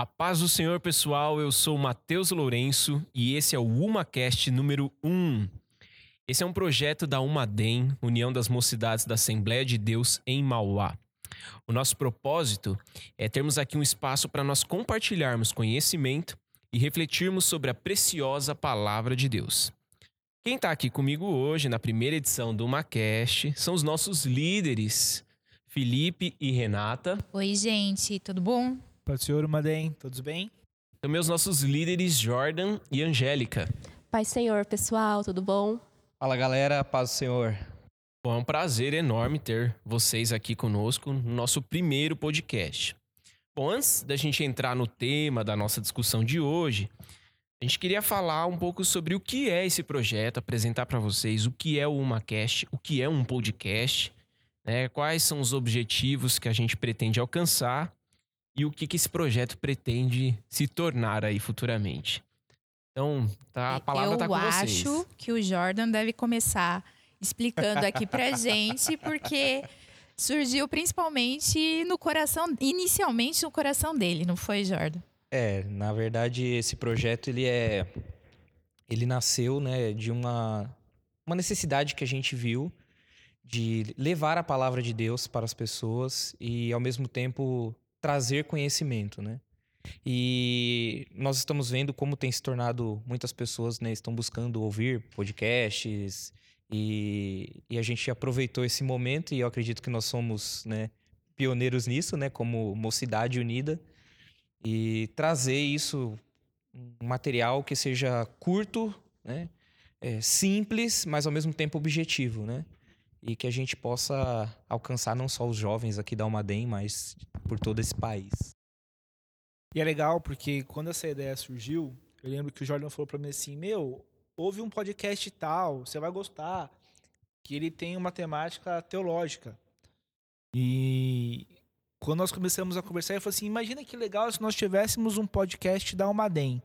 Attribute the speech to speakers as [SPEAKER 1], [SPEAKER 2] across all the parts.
[SPEAKER 1] A paz do Senhor, pessoal. Eu sou Matheus Lourenço e esse é o UmaCast número 1. Esse é um projeto da UmaDem, União das Mocidades da Assembleia de Deus em Mauá. O nosso propósito é termos aqui um espaço para nós compartilharmos conhecimento e refletirmos sobre a preciosa palavra de Deus. Quem está aqui comigo hoje, na primeira edição do UmaCast, são os nossos líderes, Felipe e Renata.
[SPEAKER 2] Oi, gente, tudo bom?
[SPEAKER 3] Pai do Senhor, Madem, todos bem?
[SPEAKER 1] Também os nossos líderes, Jordan e Angélica.
[SPEAKER 4] Pai Senhor, pessoal, tudo bom?
[SPEAKER 5] Fala galera, paz do Senhor.
[SPEAKER 1] Bom, é um prazer enorme ter vocês aqui conosco no nosso primeiro podcast. Bom, antes da gente entrar no tema da nossa discussão de hoje, a gente queria falar um pouco sobre o que é esse projeto, apresentar para vocês o que é o UmaCast, o que é um podcast, né, quais são os objetivos que a gente pretende alcançar e o que, que esse projeto pretende se tornar aí futuramente. Então, tá, a palavra
[SPEAKER 2] Eu
[SPEAKER 1] tá com vocês.
[SPEAKER 2] acho que o Jordan deve começar explicando aqui pra gente, porque surgiu principalmente no coração, inicialmente no coração dele, não foi, Jordan?
[SPEAKER 5] É, na verdade esse projeto ele é ele nasceu, né, de uma uma necessidade que a gente viu de levar a palavra de Deus para as pessoas e ao mesmo tempo trazer conhecimento, né? E nós estamos vendo como tem se tornado muitas pessoas, né, estão buscando ouvir podcasts e, e a gente aproveitou esse momento e eu acredito que nós somos, né, pioneiros nisso, né, como Mocidade Unida e trazer isso um material que seja curto, né, é, simples, mas ao mesmo tempo objetivo, né? E que a gente possa alcançar não só os jovens aqui da Almaden, mas por todo esse país.
[SPEAKER 3] E é legal porque quando essa ideia surgiu, eu lembro que o Jordan falou pra mim assim: Meu, ouve um podcast tal, você vai gostar, que ele tem uma temática teológica. E quando nós começamos a conversar, ele falou assim: Imagina que legal se nós tivéssemos um podcast da Almaden.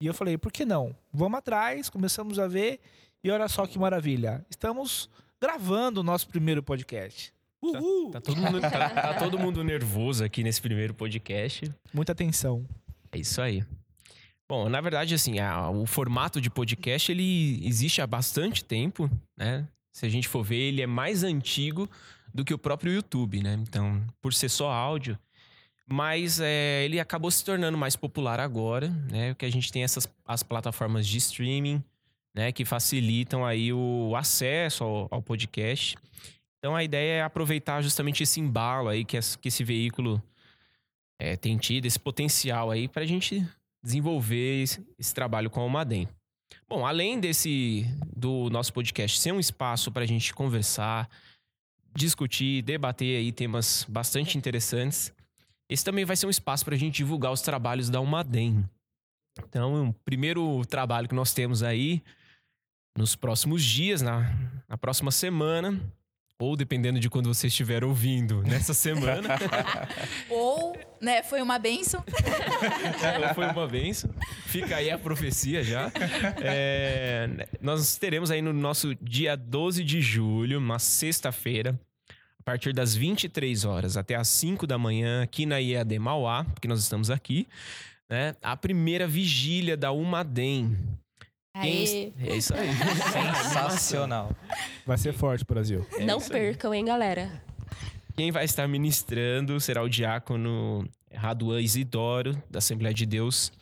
[SPEAKER 3] E eu falei: Por que não? Vamos atrás, começamos a ver, e olha só que maravilha. Estamos gravando o nosso primeiro podcast. Uhul!
[SPEAKER 1] Tá todo, mundo, tá- tá todo mundo nervoso aqui nesse primeiro podcast.
[SPEAKER 3] Muita atenção.
[SPEAKER 1] É isso aí. Bom, na verdade, assim, a- o formato de podcast ele existe há bastante tempo, né? Se a gente for ver, ele é mais antigo do que o próprio YouTube, né? Então, por ser só áudio, mas é, ele acabou se tornando mais popular agora, né? Que a gente tem essas as plataformas de streaming, né? Que facilitam aí o acesso ao, ao podcast. Então, a ideia é aproveitar justamente esse embalo aí que, esse- que esse veículo é, tem tido, esse potencial aí para a gente desenvolver esse, esse trabalho com a Almaden. Bom, além desse do nosso podcast ser um espaço para a gente conversar, discutir, debater aí temas bastante interessantes, esse também vai ser um espaço para a gente divulgar os trabalhos da Almaden. Então, o primeiro trabalho que nós temos aí nos próximos dias, na, na próxima semana, ou dependendo de quando você estiver ouvindo nessa semana,
[SPEAKER 2] Ou, né, foi uma benção.
[SPEAKER 1] Ela foi uma benção. Fica aí a profecia já. É, nós teremos aí no nosso dia 12 de julho, uma sexta-feira, a partir das 23 horas até as 5 da manhã, aqui na IAD Mauá, porque nós estamos aqui, né? A primeira vigília da Umadem.
[SPEAKER 4] Aê.
[SPEAKER 1] É isso aí.
[SPEAKER 5] Sensacional.
[SPEAKER 3] Vai ser forte, Brasil.
[SPEAKER 4] Não
[SPEAKER 1] isso aí.
[SPEAKER 4] percam, hein, galera?
[SPEAKER 1] Quem vai estar ministrando será o diácono Raduan Isidoro, da Assembleia de Deus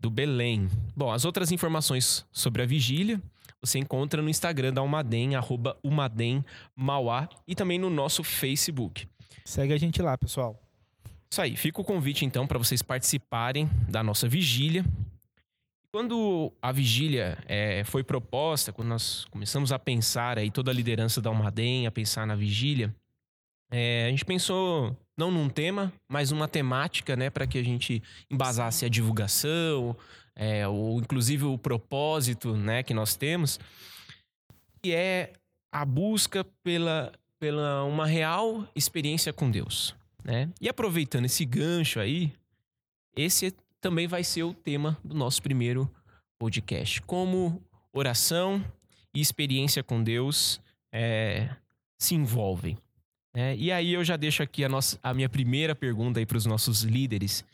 [SPEAKER 1] do Belém. Bom, as outras informações sobre a vigília você encontra no Instagram da Umadem, arroba Umadem Mauá, e também no nosso Facebook.
[SPEAKER 3] Segue a gente lá, pessoal.
[SPEAKER 1] Isso aí, fica o convite então para vocês participarem da nossa vigília. Quando a vigília é, foi proposta, quando nós começamos a pensar aí toda a liderança da Almaden, a pensar na vigília, é, a gente pensou não num tema, mas numa temática, né, para que a gente embasasse a divulgação, é, ou inclusive o propósito, né, que nós temos, que é a busca pela, pela uma real experiência com Deus, né? E aproveitando esse gancho aí, esse também vai ser o tema do nosso primeiro podcast. Como oração e experiência com Deus é, se envolvem. né? E aí eu já deixo aqui a, nossa, a minha primeira pergunta para os nossos líderes.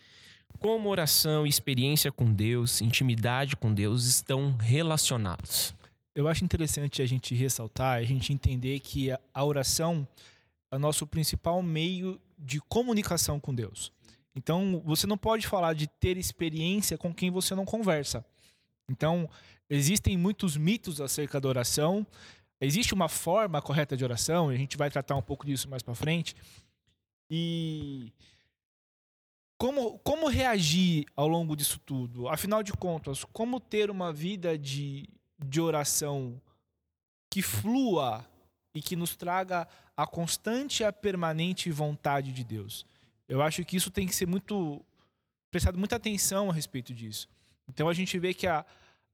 [SPEAKER 1] Como oração, experiência com Deus, intimidade com Deus estão relacionados?
[SPEAKER 3] Eu acho interessante a gente ressaltar, a gente entender que a oração é o nosso principal meio de comunicação com Deus. Então, você não pode falar de ter experiência com quem você não conversa. Então, existem muitos mitos acerca da oração. Existe uma forma correta de oração, e a gente vai tratar um pouco disso mais para frente. E como, como reagir ao longo disso tudo? Afinal de contas, como ter uma vida de, de oração que flua e que nos traga a constante e a permanente vontade de Deus? Eu acho que isso tem que ser muito prestado muita atenção a respeito disso. Então a gente vê que a,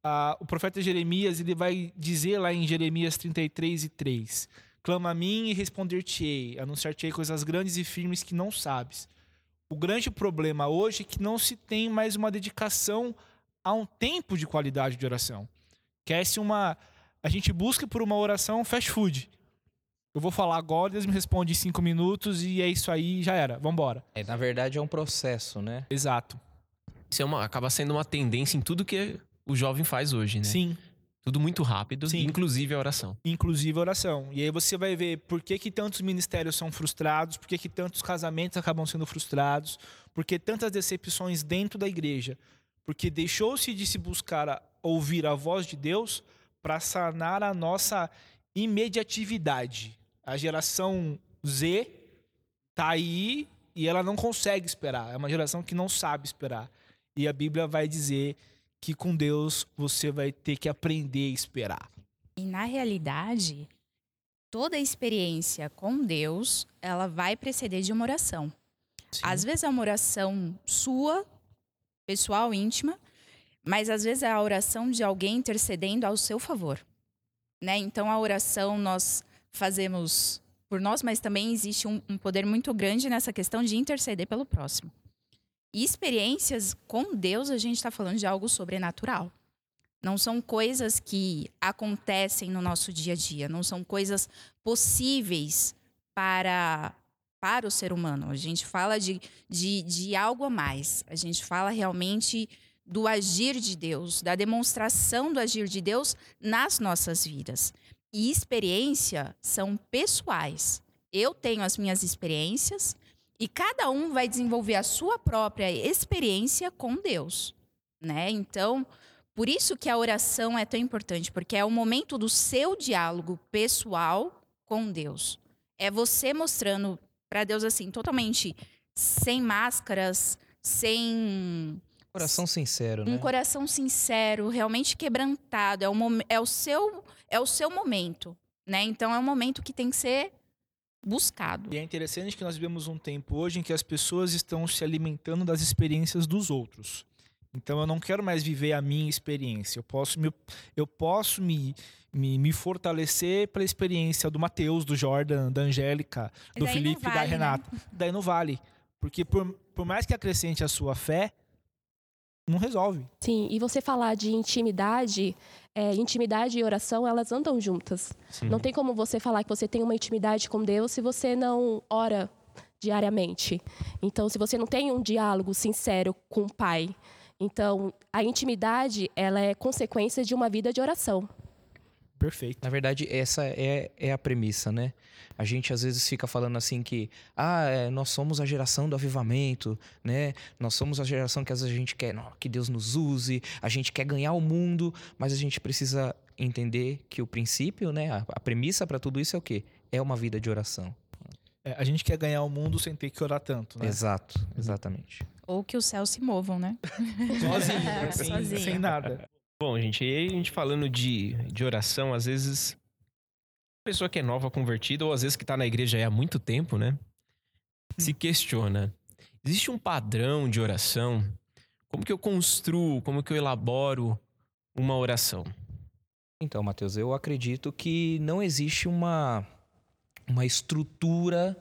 [SPEAKER 3] a- o profeta Jeremias ele vai dizer lá em Jeremias 33 e 3: Clama a mim e responder-te-ei, anunciar-te-ei coisas grandes e firmes que não sabes. O grande problema hoje é que não se tem mais uma dedicação a um tempo de qualidade de oração. Quer-se uma. A gente busca por uma oração fast food. Eu vou falar agora, Deus me responde em cinco minutos e é isso aí, já era. Vambora.
[SPEAKER 5] É, na verdade, é um processo, né?
[SPEAKER 3] Exato.
[SPEAKER 1] Isso é uma, acaba sendo uma tendência em tudo que o jovem faz hoje, né?
[SPEAKER 3] Sim.
[SPEAKER 1] Tudo muito rápido,
[SPEAKER 3] Sim.
[SPEAKER 1] inclusive a oração.
[SPEAKER 3] inclusive a oração. E aí você vai ver por que, que tantos ministérios são frustrados, por que, que tantos casamentos acabam sendo frustrados, por que tantas decepções dentro da igreja. Porque deixou-se de se buscar a- ouvir a voz de Deus para sanar a nossa imediatividade. A geração Z tá aí e ela não consegue esperar. É uma geração que não sabe esperar. E a Bíblia vai dizer que com Deus você vai ter que aprender a esperar.
[SPEAKER 2] E na realidade, toda experiência com Deus, ela vai preceder de uma oração. Às vezes é uma oração sua, pessoal, íntima, mas às vezes é a oração de alguém intercedendo ao seu favor. Né? Então a oração nós fazemos por nós, mas também existe um, um poder muito grande nessa questão de interceder pelo próximo. E experiências com Deus, a gente está falando de algo sobrenatural. Não são coisas que acontecem no nosso dia a dia, não são coisas possíveis para, para o ser humano. A gente fala de, de, de algo a mais. A gente fala realmente do agir de Deus, da demonstração do agir de Deus nas nossas vidas. E experiência são pessoais. Eu tenho as minhas experiências e cada um vai desenvolver a sua própria experiência com Deus, né? Então, por isso que a oração é tão importante, porque é o momento do seu diálogo pessoal com Deus. É você mostrando para Deus assim, totalmente sem máscaras, sem
[SPEAKER 5] Coração sincero, né?
[SPEAKER 2] um coração sincero, realmente quebrantado. É o, é o, seu, é o seu momento, né? Então é um momento que tem que ser buscado.
[SPEAKER 3] E é interessante que nós vivemos um tempo hoje em que as pessoas estão se alimentando das experiências dos outros. Então eu não quero mais viver a minha experiência. Eu posso me, eu posso me, me, me fortalecer pela experiência do Matheus, do Jordan, da Angélica, do Felipe, da
[SPEAKER 2] vale, né?
[SPEAKER 3] Renata. Daí não vale. Porque por, por mais que acrescente a sua fé, não resolve.
[SPEAKER 4] Sim, e você falar de intimidade, é, intimidade e oração, elas andam juntas.
[SPEAKER 1] Sim.
[SPEAKER 4] Não tem como você falar que você tem uma intimidade com Deus se você não ora diariamente. Então, se você não tem um diálogo sincero com o Pai, então a intimidade ela é consequência de uma vida de oração.
[SPEAKER 3] Perfeito.
[SPEAKER 5] Na verdade, essa é, é a premissa, né? A gente às vezes fica falando assim que, ah, é, nós somos a geração do avivamento, né? Nós somos a geração que às vezes a gente quer não, que Deus nos use, a gente quer ganhar o mundo, mas a gente precisa entender que o princípio, né? A, a premissa para tudo isso é o quê? É uma vida de oração.
[SPEAKER 3] É, a gente quer ganhar o mundo sem ter que orar tanto, né?
[SPEAKER 5] Exato, exatamente.
[SPEAKER 2] Ou que os céus se movam, né?
[SPEAKER 3] Sozinho, né? sem,
[SPEAKER 2] Sozinho.
[SPEAKER 3] sem nada.
[SPEAKER 1] Bom, gente, e aí a gente falando de, de oração, às vezes, a pessoa que é nova convertida, ou às vezes que tá na igreja aí há muito tempo, né? Se questiona. Existe um padrão de oração? Como que eu construo, como que eu elaboro uma oração?
[SPEAKER 5] Então, Matheus, eu acredito que não existe uma, uma estrutura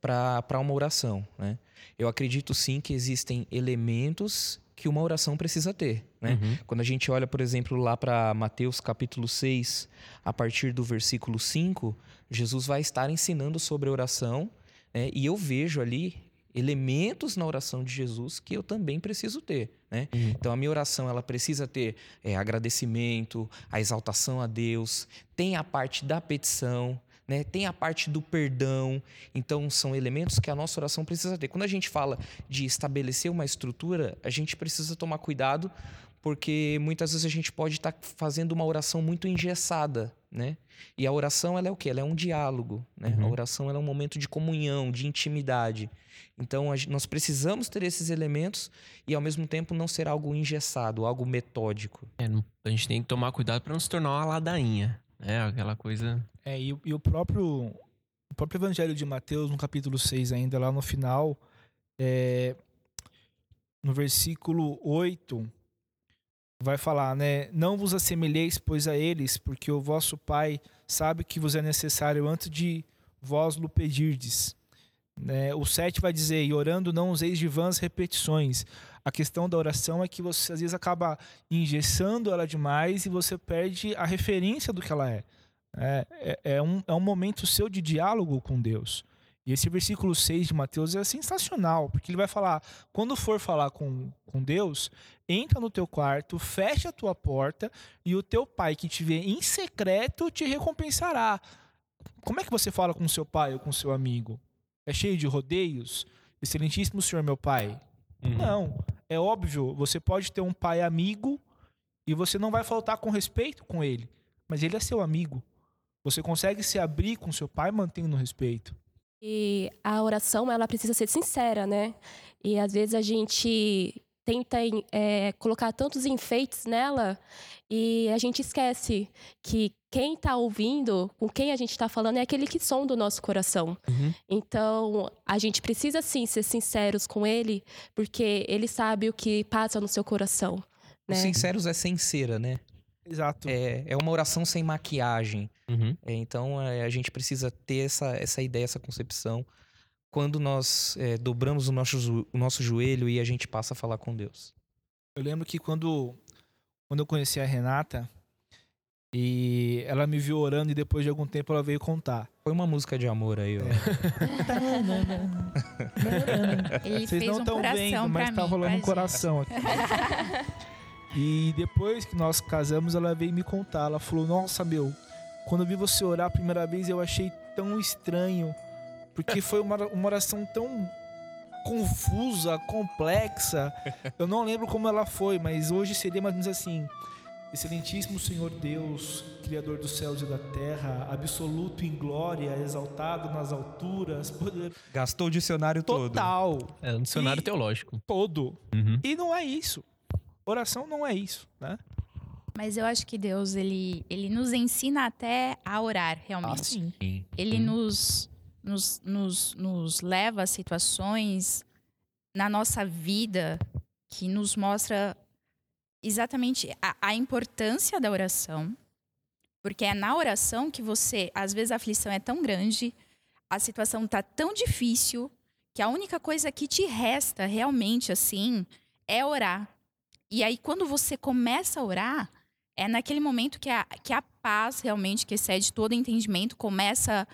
[SPEAKER 5] para uma oração, né? Eu acredito sim que existem elementos que uma oração precisa ter, né?
[SPEAKER 1] Uhum.
[SPEAKER 5] Quando a gente olha, por exemplo, lá para Mateus capítulo 6, a partir do versículo 5, Jesus vai estar ensinando sobre oração, né? e eu vejo ali elementos na oração de Jesus que eu também preciso ter, né?
[SPEAKER 1] Uhum.
[SPEAKER 5] Então a minha oração ela precisa ter é, agradecimento, a exaltação a Deus, tem a parte da petição, né? Tem a parte do perdão. Então são elementos que a nossa oração precisa ter. Quando a gente fala de estabelecer uma estrutura, a gente precisa tomar cuidado porque muitas vezes a gente pode estar fazendo uma oração muito engessada, né? E a oração ela é o quê? Ela é um diálogo, né?
[SPEAKER 1] Uhum.
[SPEAKER 5] A oração é um momento de comunhão, de intimidade. Então nós precisamos ter esses elementos e ao mesmo tempo não ser algo engessado, algo metódico.
[SPEAKER 1] É, a gente tem que tomar cuidado para não se tornar uma ladainha. né? Aquela coisa.
[SPEAKER 3] É, e, e o próprio o próprio Evangelho de Mateus, no capítulo 6 ainda, lá no final, é, no versículo 8, vai falar, né? Não vos assemelheis, pois, a eles, porque o vosso Pai sabe que vos é necessário antes de vós lo pedirdes. Né? O 7 vai dizer, e orando não useis de vãs repetições. A questão da oração é que você às vezes acaba engessando ela demais e você perde a referência do que ela é. É, é, é um, é um momento seu de diálogo com Deus. E esse versículo 6 de Mateus é sensacional, porque ele vai falar: quando for falar com, com Deus, entra no teu quarto, fecha a tua porta, e o teu pai que te vê em secreto te recompensará. Como é que você fala com seu pai ou com seu amigo? É cheio de rodeios? Excelentíssimo senhor, meu pai.
[SPEAKER 1] Uhum.
[SPEAKER 3] Não. É óbvio, você pode ter um pai amigo e você não vai faltar com respeito com ele, mas ele é seu amigo. Você consegue se abrir com seu pai mantendo o respeito.
[SPEAKER 4] E a oração, ela precisa ser sincera, né? E às vezes a gente tenta é, colocar tantos enfeites nela e a gente esquece que quem está ouvindo, com quem a gente está falando, é aquele que sonda o nosso coração.
[SPEAKER 1] Uhum.
[SPEAKER 4] Então, a gente precisa sim ser sinceros com ele, porque ele sabe o que passa no seu coração. Né?
[SPEAKER 5] sinceros é sem cera, né?
[SPEAKER 3] Exato.
[SPEAKER 5] É, é uma oração sem maquiagem.
[SPEAKER 1] Uhum.
[SPEAKER 5] É, então é, a gente precisa ter essa, essa ideia, essa concepção quando nós é, dobramos o nosso, o nosso joelho e a gente passa a falar com Deus.
[SPEAKER 3] Eu lembro que quando, quando eu conheci a Renata e ela me viu orando e depois de algum tempo ela veio contar.
[SPEAKER 5] Foi uma música de amor aí, ó.
[SPEAKER 2] Ele
[SPEAKER 3] Vocês não
[SPEAKER 2] um
[SPEAKER 3] estão
[SPEAKER 2] coração
[SPEAKER 3] vendo, mas tá
[SPEAKER 2] mim,
[SPEAKER 3] rolando um coração aqui. e depois que nós casamos, ela veio me contar. Ela falou: Nossa, meu, quando eu vi você orar a primeira vez, eu achei tão estranho. Porque foi uma, uma oração tão confusa, complexa. Eu não lembro como ela foi, mas hoje seria mais ou menos assim. Excelentíssimo Senhor Deus, Criador dos céus e da terra, absoluto em glória, exaltado nas alturas, poder
[SPEAKER 5] Gastou o dicionário todo.
[SPEAKER 3] total,
[SPEAKER 1] É um dicionário
[SPEAKER 3] E-
[SPEAKER 1] teológico.
[SPEAKER 3] todo.
[SPEAKER 1] Uhum.
[SPEAKER 3] E não é isso. Oração não é isso, né?
[SPEAKER 2] Mas eu acho que Deus, ele, ele nos ensina até a orar,
[SPEAKER 3] Ah,
[SPEAKER 2] realmente.
[SPEAKER 3] sim.
[SPEAKER 2] Ele
[SPEAKER 1] Uhum.
[SPEAKER 2] nos, nos, nos, nos leva a situações na nossa vida que nos mostra exatamente a, a importância da oração. Porque é na oração que você, às vezes a aflição é tão grande, a situação tá tão difícil, que a única coisa que te resta realmente assim é orar. E aí quando você começa a orar, é naquele momento que a, que a paz realmente, que excede todo entendimento, começa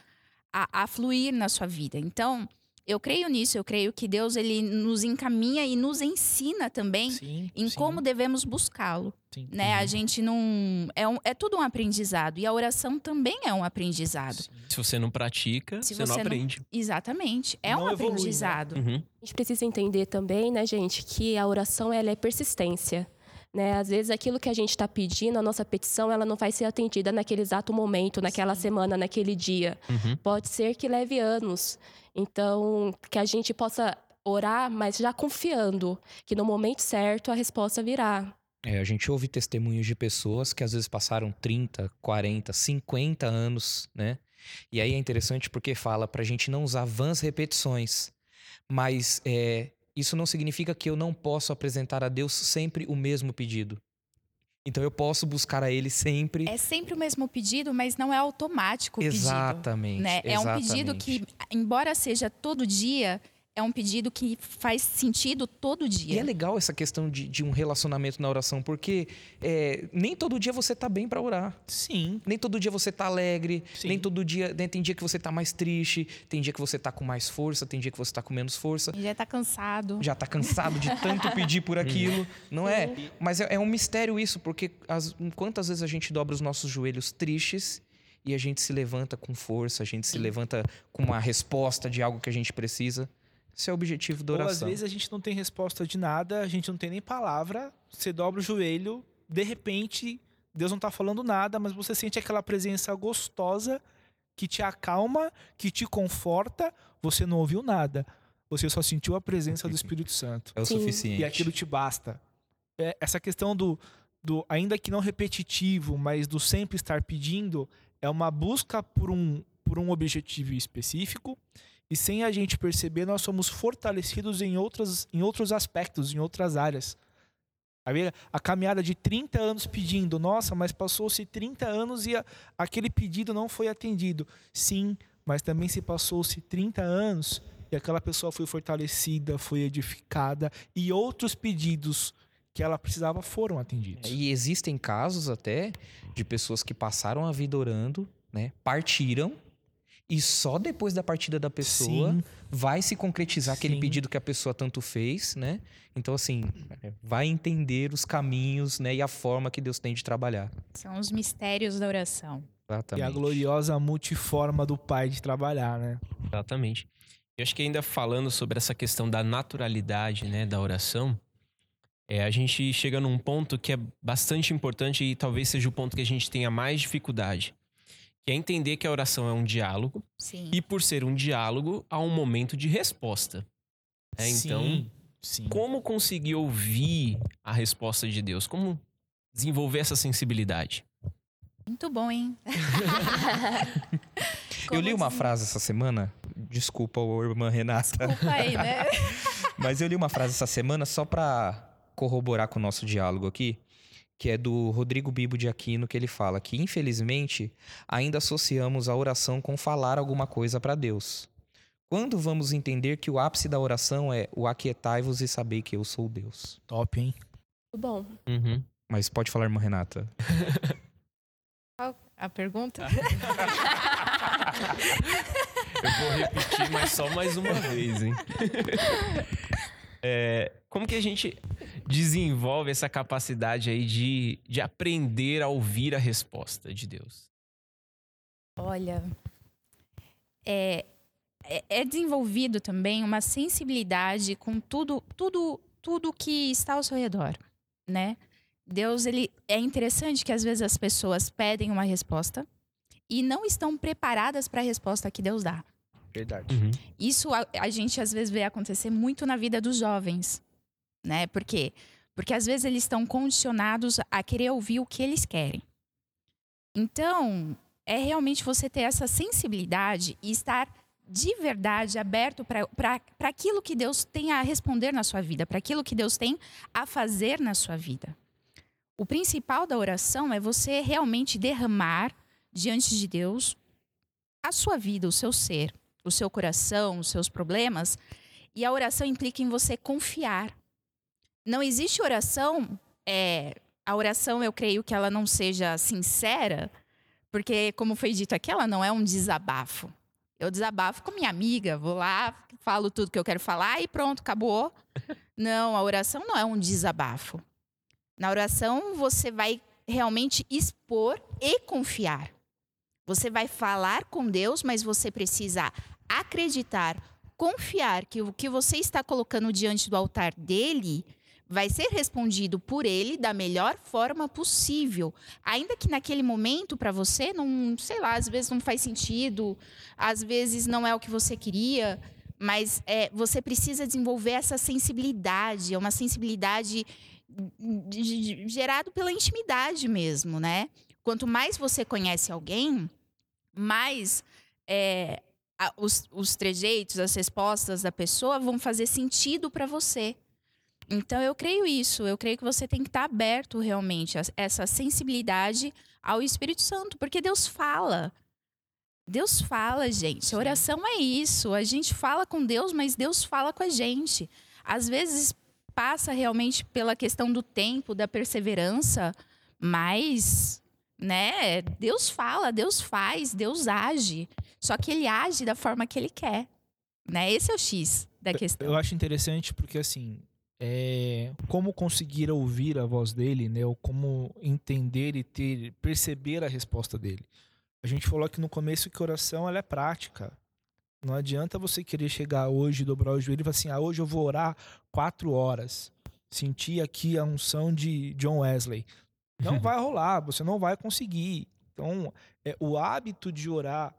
[SPEAKER 2] a, a fluir na sua vida. Então, eu creio nisso, eu creio que Deus ele nos encaminha e nos ensina também
[SPEAKER 3] Sim.
[SPEAKER 2] em
[SPEAKER 3] sim,
[SPEAKER 2] como devemos buscá-lo, né? A gente não é, um- é tudo um aprendizado e a oração também é um aprendizado.
[SPEAKER 3] Sim.
[SPEAKER 1] Se você não pratica,
[SPEAKER 2] Se
[SPEAKER 1] você, não
[SPEAKER 2] você não-
[SPEAKER 1] aprende.
[SPEAKER 2] Exatamente, é
[SPEAKER 3] Não
[SPEAKER 2] um
[SPEAKER 3] evolui, né?
[SPEAKER 2] aprendizado.
[SPEAKER 1] Uhum.
[SPEAKER 4] A gente precisa entender também, né, gente, que a oração ela é persistência. Né? Às vezes aquilo que a gente está pedindo, a nossa petição, ela não vai ser atendida naquele exato momento, naquela semana, naquele dia.
[SPEAKER 1] Uhum.
[SPEAKER 4] Pode ser que leve anos. Então, que a gente possa orar, mas já confiando que no momento certo a resposta virá.
[SPEAKER 5] É, a gente ouve testemunhos de pessoas que às vezes passaram 30, 40, 50 anos, né? E aí é interessante porque fala pra gente não usar vãs repetições. Mas é, isso não significa que eu não posso apresentar a Deus sempre o mesmo pedido. Então eu posso buscar a Ele sempre.
[SPEAKER 2] É sempre o mesmo pedido, mas não é automático o pedido.
[SPEAKER 5] exatamente.
[SPEAKER 2] né? É um pedido
[SPEAKER 5] exatamente.
[SPEAKER 2] que, embora seja todo dia, é um pedido que faz sentido todo dia.
[SPEAKER 5] E é legal essa questão de, de um relacionamento na oração, porque é, nem todo dia você tá bem para orar.
[SPEAKER 3] Sim.
[SPEAKER 5] Nem todo dia você tá alegre,
[SPEAKER 3] Sim.
[SPEAKER 5] nem todo dia. né, tem dia que você tá mais triste, tem dia que você tá com mais força, tem dia que você tá com menos força.
[SPEAKER 2] Já tá cansado.
[SPEAKER 5] Já tá cansado de tanto pedir por aquilo, não é? Mas é, é um mistério isso, porque as, quantas vezes a gente dobra os nossos joelhos tristes e a gente se levanta com força, a gente se levanta com uma resposta de algo que a gente precisa. Esse é o objetivo da
[SPEAKER 3] Ou às
[SPEAKER 5] oração.
[SPEAKER 3] vezes a gente não tem resposta de nada, a gente não tem nem palavra, você dobra o joelho, de repente, Deus não tá falando nada, mas você sente aquela presença gostosa que te acalma, que te conforta, você não ouviu nada. Você só sentiu a presença do Espírito Santo.
[SPEAKER 5] É o
[SPEAKER 4] Sim.
[SPEAKER 5] suficiente.
[SPEAKER 3] E aquilo te basta. É, essa questão do, do, ainda que não repetitivo, mas do sempre estar pedindo, é uma busca por um, por um objetivo específico. E sem a gente perceber, nós somos fortalecidos em, outras, em outros aspectos, em outras áreas. A, caminhada de 30 anos pedindo, nossa, mas passou-se 30 anos e a- aquele pedido não foi atendido. Sim, mas também se passou-se 30 anos e aquela pessoa foi fortalecida, foi edificada e outros pedidos que ela precisava foram atendidos.
[SPEAKER 5] E existem casos até de pessoas que passaram a vida orando, né? Partiram e só depois da partida da pessoa
[SPEAKER 3] Sim,
[SPEAKER 5] vai se concretizar aquele
[SPEAKER 3] Sim.
[SPEAKER 5] pedido que a pessoa tanto fez, né? Então assim, vai entender os caminhos, né, e a forma que Deus tem de trabalhar.
[SPEAKER 2] São os mistérios da oração.
[SPEAKER 3] e
[SPEAKER 5] Exatamente.
[SPEAKER 3] a gloriosa multiforma do Pai de trabalhar, né?
[SPEAKER 1] Exatamente. Eu acho que ainda falando sobre essa questão da naturalidade, né, da oração, é, a gente chega num ponto que é bastante importante e talvez seja o ponto que a gente tenha mais dificuldade, que é entender que a oração é um diálogo
[SPEAKER 2] Sim.
[SPEAKER 1] e por ser um diálogo há um momento de resposta. É, então,
[SPEAKER 3] Sim, sim.
[SPEAKER 1] como conseguir ouvir a resposta de Deus? Como desenvolver essa sensibilidade?
[SPEAKER 2] Muito bom, hein?
[SPEAKER 5] Eu li uma frase essa semana, desculpa, ô, irmã Renata,
[SPEAKER 2] Desculpa aí, né?
[SPEAKER 5] mas eu li uma frase essa semana só pra corroborar com o nosso diálogo aqui, que é do Rodrigo Bibo de Aquino, que ele fala que, infelizmente, ainda associamos a oração com falar alguma coisa pra Deus. Quando vamos entender que o ápice da oração é o aquietai-vos e sabei que eu sou Deus?
[SPEAKER 3] Top, hein?
[SPEAKER 4] Muito bom.
[SPEAKER 1] Uhum.
[SPEAKER 5] Mas pode falar, irmã Renata.
[SPEAKER 2] A pergunta?
[SPEAKER 1] Eu vou repetir, mas só mais uma vez, hein? É, como que a gente desenvolve essa capacidade aí de, de aprender a ouvir a resposta de Deus?
[SPEAKER 2] Olha, é, é- é desenvolvido também uma sensibilidade com tudo, tudo, tudo que está ao seu redor, né? Deus, ele é interessante que às vezes as pessoas pedem uma resposta e não estão preparadas para a resposta que Deus dá.
[SPEAKER 3] Verdade.
[SPEAKER 1] Uhum.
[SPEAKER 2] Isso a, a gente às vezes vê acontecer muito na vida dos jovens, né? Por quê? Porque às vezes eles estão condicionados a querer ouvir o que eles querem. Então, é realmente você ter essa sensibilidade e estar de verdade aberto para aquilo que Deus tem a responder na sua vida, para aquilo que Deus tem a fazer na sua vida. O principal da oração é você realmente derramar diante de Deus a sua vida, o seu ser o seu coração, os seus problemas. E a oração implica em você confiar. Não existe oração, é, a oração eu creio que ela não seja sincera, porque, como foi dito aqui, ela não é um desabafo. Eu desabafo com minha amiga, vou lá, falo tudo que eu quero falar e pronto, acabou. Não, a oração não é um desabafo. Na oração, você vai realmente expor e confiar. Você vai falar com Deus, mas você precisa acreditar, confiar que o que você está colocando diante do altar dele vai ser respondido por ele da melhor forma possível. Ainda que naquele momento para você não, sei lá, às vezes não faz sentido, às vezes não é o que você queria, mas é, você precisa desenvolver essa sensibilidade, é uma sensibilidade de- de- gerado pela intimidade mesmo, né? Quanto mais você conhece alguém, mais é, a- os, os trejeitos, as respostas da pessoa vão fazer sentido para você. Então eu creio isso, eu creio que você tem que estar aberto realmente a essa sensibilidade ao Espírito Santo, porque Deus fala. Deus fala, gente. A oração é isso. A gente fala com Deus, mas Deus fala com a gente. Às vezes passa realmente pela questão do tempo, da perseverança, mas, né, Deus fala, Deus faz, Deus age. Só que ele age da forma que ele quer. Né? Esse é o X da questão.
[SPEAKER 3] Eu acho interessante porque, assim, é, como conseguir ouvir a voz dele, né? Ou como entender e ter, perceber a resposta dele. A gente falou aqui no começo que oração ela é prática. Não adianta você querer chegar hoje, dobrar o joelho e falar assim: ah, hoje eu vou orar quatro horas. Sentir aqui a unção de John Wesley. Não vai rolar, você não vai conseguir. Então, é, o hábito de orar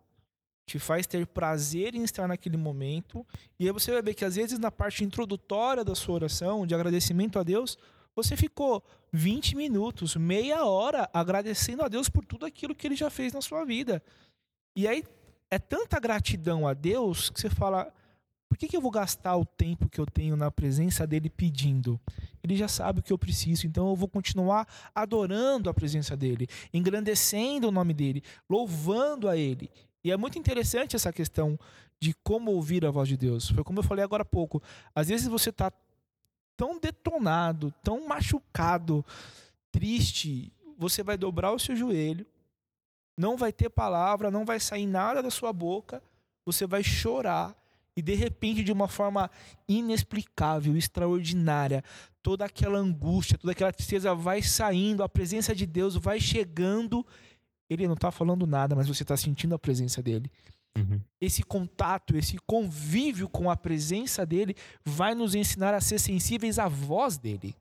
[SPEAKER 3] te faz ter prazer em estar naquele momento. E aí você vai ver que às vezes na parte introdutória da sua oração, de agradecimento a Deus, você ficou 20 minutos, meia hora agradecendo a Deus por tudo aquilo que ele já fez na sua vida. E aí é tanta gratidão a Deus que você fala: por que, que eu vou gastar o tempo que eu tenho na presença dele pedindo? Ele já sabe o que eu preciso, então eu vou continuar adorando a presença dele, engrandecendo o nome dele, louvando a ele. E é muito interessante essa questão de como ouvir a voz de Deus. Foi como eu falei agora há pouco. Às vezes você está tão detonado, tão machucado, triste, você vai dobrar o seu joelho, não vai ter palavra, não vai sair nada da sua boca, você vai chorar e de repente, de uma forma inexplicável, extraordinária, toda aquela angústia, toda aquela tristeza vai saindo, a presença de Deus vai chegando. Ele não está falando nada, mas você está sentindo a presença dele. Uhum. Esse contato, esse convívio com a presença dele vai nos ensinar a ser sensíveis à voz dele.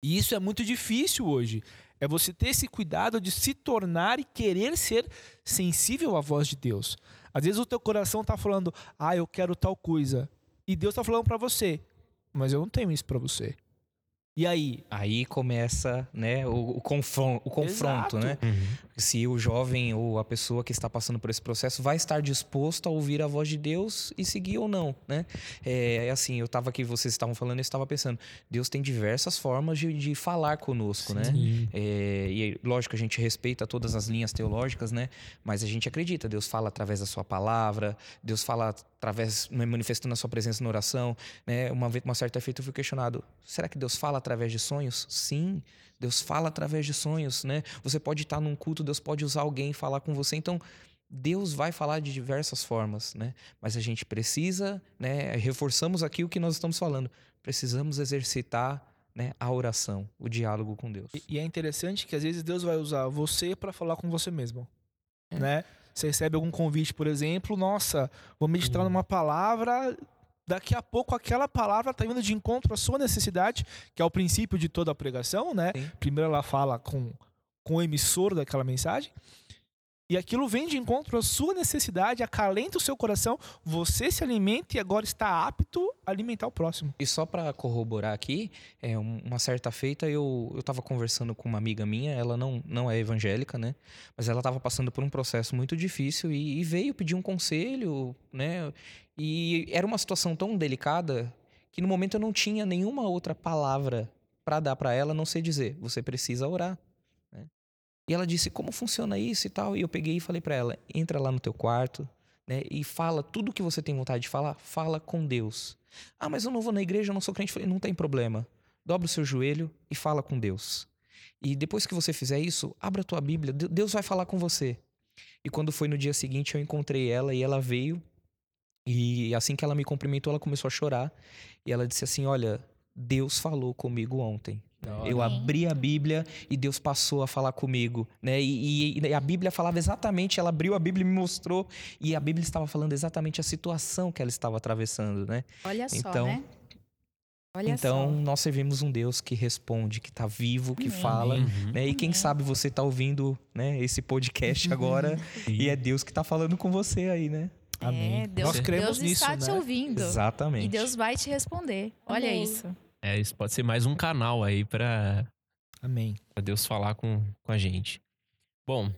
[SPEAKER 3] E isso é muito difícil hoje. É você ter esse cuidado de se tornar e querer ser sensível à voz de Deus. Às vezes o teu coração está falando, ah, eu quero tal coisa. E Deus está falando para você, mas eu não tenho isso para você. E aí?
[SPEAKER 5] Aí começa né, o, o, confron o confronto, né? Uhum. Se o jovem ou a pessoa que está passando por esse processo vai estar disposto a ouvir a voz de Deus e seguir ou não, né? É, é assim, eu estava aqui, vocês estavam falando, eu estava pensando, Deus tem diversas formas de, de falar conosco, né? Sim. né? É, e lógico, a gente respeita todas as linhas teológicas, né? Mas a gente acredita, Deus fala através da sua palavra, Deus fala através, né, manifestando a sua presença na oração, né? Uma vez, uma certa feita eu fui questionado, será que Deus fala através de sonhos? Sim, Deus fala através de sonhos, né? Você pode estar num culto, Deus pode usar alguém e falar com você. Então, Deus vai falar de diversas formas, né? Mas a gente precisa, né? Reforçamos aqui o que nós estamos falando. Precisamos exercitar né, a oração, o diálogo com Deus.
[SPEAKER 3] E, e é interessante que às vezes Deus vai usar você para falar com você mesmo, é. né? Você recebe algum convite, por exemplo, nossa, vou meditar uhum. numa palavra, daqui a pouco aquela palavra está indo de encontro à sua necessidade, que é o princípio de toda a pregação, né? Sim. Primeiro ela fala com, com o emissor daquela mensagem. E aquilo vem de encontro à sua necessidade, acalenta o seu coração, você se alimenta e agora está apto a alimentar o próximo.
[SPEAKER 5] E só para corroborar aqui, é, uma certa feita eu estava conversando com uma amiga minha, ela não, não é evangélica, né? Mas ela estava passando por um processo muito difícil e, e veio pedir um conselho, né? E era uma situação tão delicada que no momento eu não tinha nenhuma outra palavra para dar para ela, não sei dizer, você precisa orar. E ela disse: Como funciona isso e tal? E eu peguei e falei para ela: Entra lá no teu quarto né, e fala tudo que você tem vontade de falar, fala com Deus. Ah, mas eu não vou na igreja, eu não sou crente. Eu falei: Não tem problema. Dobra o seu joelho e fala com Deus. E depois que você fizer isso, abra a tua Bíblia, Deus vai falar com você. E quando foi no dia seguinte, eu encontrei ela e ela veio. E assim que ela me cumprimentou, ela começou a chorar. E ela disse assim: Olha, Deus falou comigo ontem. Eu abri a Bíblia e Deus passou a falar comigo, né? E, e, e, a Bíblia falava exatamente, ela abriu a Bíblia e me mostrou e a Bíblia estava falando exatamente a situação que ela estava atravessando, né?
[SPEAKER 2] Olha então, só, né?
[SPEAKER 5] Olha então só. nós servimos um Deus que responde, que está vivo, que Amém. fala, uhum. né? E quem sabe você está ouvindo, né? Esse podcast uhum. agora e é Deus que está falando com você aí, né?
[SPEAKER 2] Amém. É, Deus, Nós cremos Deus está nisso, te né? ouvindo.
[SPEAKER 5] Exatamente.
[SPEAKER 2] E Deus vai te responder. Olha Amém. isso.
[SPEAKER 1] É, isso pode ser mais um canal aí para
[SPEAKER 3] Amém.
[SPEAKER 1] Pra Deus falar com, com a gente. Bom,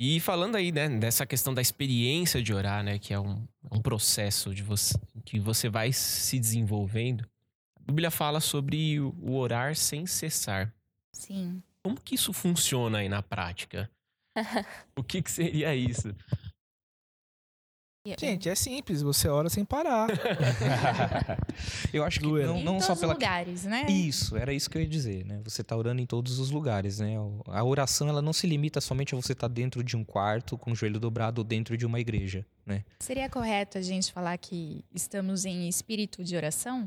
[SPEAKER 1] e falando aí, né, dessa questão da experiência de orar, né, que é um, um processo de você que você vai se desenvolvendo. A Bíblia fala sobre o orar sem cessar.
[SPEAKER 2] Sim.
[SPEAKER 1] Como que isso funciona aí na prática? o que, que seria isso?
[SPEAKER 3] Gente, é simples, você ora sem parar.
[SPEAKER 5] Eu acho que não,
[SPEAKER 2] em
[SPEAKER 5] não
[SPEAKER 2] todos
[SPEAKER 5] só
[SPEAKER 2] os
[SPEAKER 5] pela
[SPEAKER 2] lugares, né?
[SPEAKER 5] Isso, era isso que eu ia dizer, né? Você tá orando em todos os lugares, né? A oração, ela não se limita somente a você estar dentro de um quarto com o joelho dobrado ou dentro de uma igreja, né?
[SPEAKER 2] Seria correto a gente falar que estamos em espírito de oração?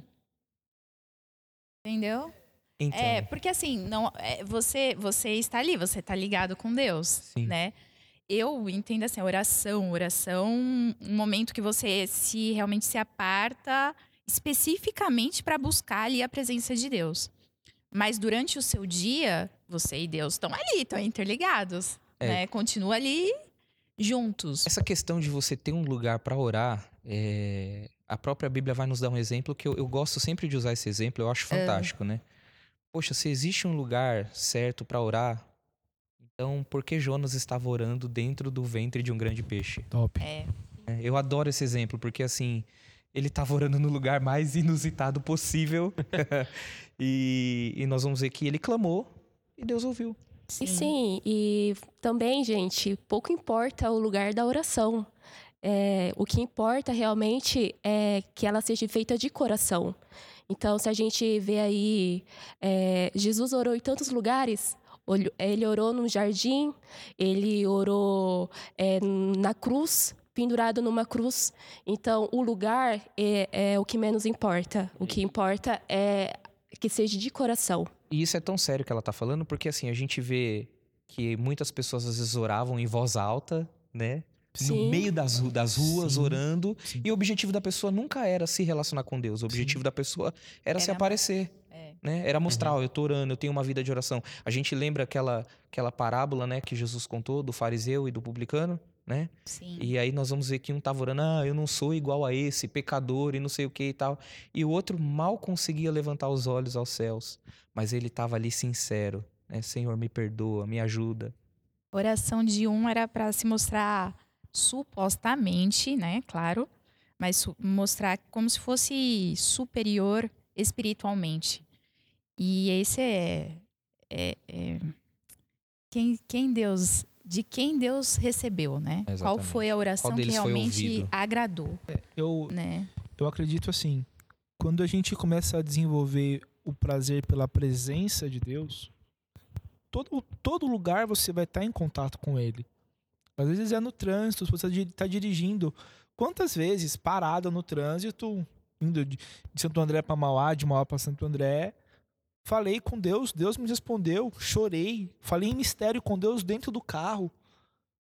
[SPEAKER 2] Entendeu?
[SPEAKER 5] Então,
[SPEAKER 2] É, porque assim, não, é, você, você está ali, você está ligado com Deus,
[SPEAKER 5] Sim.
[SPEAKER 2] né? Eu entendo assim, oração, oração, um momento que você se realmente se aparta especificamente para buscar ali a presença de Deus. Mas durante o seu dia, você e Deus estão ali, estão interligados,
[SPEAKER 5] É.
[SPEAKER 2] né? Continua ali juntos.
[SPEAKER 5] essa questão de você ter um lugar para orar, é, a própria Bíblia vai nos dar um exemplo que eu, eu gosto sempre de usar esse exemplo, eu acho fantástico, né? Poxa, se existe um lugar certo para orar, então por que Jonas estava orando dentro do ventre de um grande peixe?
[SPEAKER 3] Top.
[SPEAKER 2] É,
[SPEAKER 5] É, Eu adoro esse exemplo, porque assim, ele estava orando no lugar mais inusitado possível. e, e nós vamos ver que ele clamou e Deus ouviu.
[SPEAKER 2] sim.
[SPEAKER 4] E sim, e também, gente, pouco importa o lugar da oração. É, o que importa realmente é que ela seja feita de coração. Então, se a gente vê aí, é, Jesus orou em tantos lugares. Olho- Ele orou no jardim, ele orou é, na cruz, pendurado numa cruz. Então, o lugar é, é o que menos importa. O que importa é que seja de coração.
[SPEAKER 5] E isso é tão sério que ela tá falando, porque assim, a gente vê que muitas pessoas às vezes oravam em voz alta, né? No
[SPEAKER 4] Sim.
[SPEAKER 5] meio das, das ruas,
[SPEAKER 3] Sim.
[SPEAKER 5] orando.
[SPEAKER 3] Sim.
[SPEAKER 5] E o objetivo da pessoa nunca era se relacionar com Deus. O objetivo da pessoa era, se
[SPEAKER 2] Era
[SPEAKER 5] aparecer.
[SPEAKER 2] É.
[SPEAKER 5] Né? Era mostrar, ó, eu tô orando, eu tenho uma vida de oração. A gente lembra aquela, aquela parábola, né, que Jesus contou do fariseu e do publicano, né?
[SPEAKER 2] Sim.
[SPEAKER 5] E aí nós vamos ver que um tava orando, ah, eu não sou igual a esse, pecador e não sei o que e tal. E o outro mal conseguia levantar os olhos aos céus. Mas ele tava ali sincero, né? Senhor, me perdoa, me ajuda.
[SPEAKER 2] Oração de um era para se mostrar supostamente, né? Claro, mas mostrar como se fosse superior espiritualmente. E esse é, é- é quem, quem Deus, de quem Deus recebeu, né? Qual
[SPEAKER 5] Exatamente.
[SPEAKER 2] foi a oração que realmente agradou,
[SPEAKER 3] Eu,
[SPEAKER 2] né?
[SPEAKER 3] eu acredito assim, quando a gente começa a desenvolver o prazer pela presença de Deus, todo, todo lugar você vai estar em contato com Ele. Às vezes é no trânsito, se você está dirigindo. Quantas vezes parado no trânsito, indo de de Santo André para Mauá, de Mauá para Santo André, falei com Deus, Deus me respondeu, chorei, falei em mistério com Deus dentro do carro.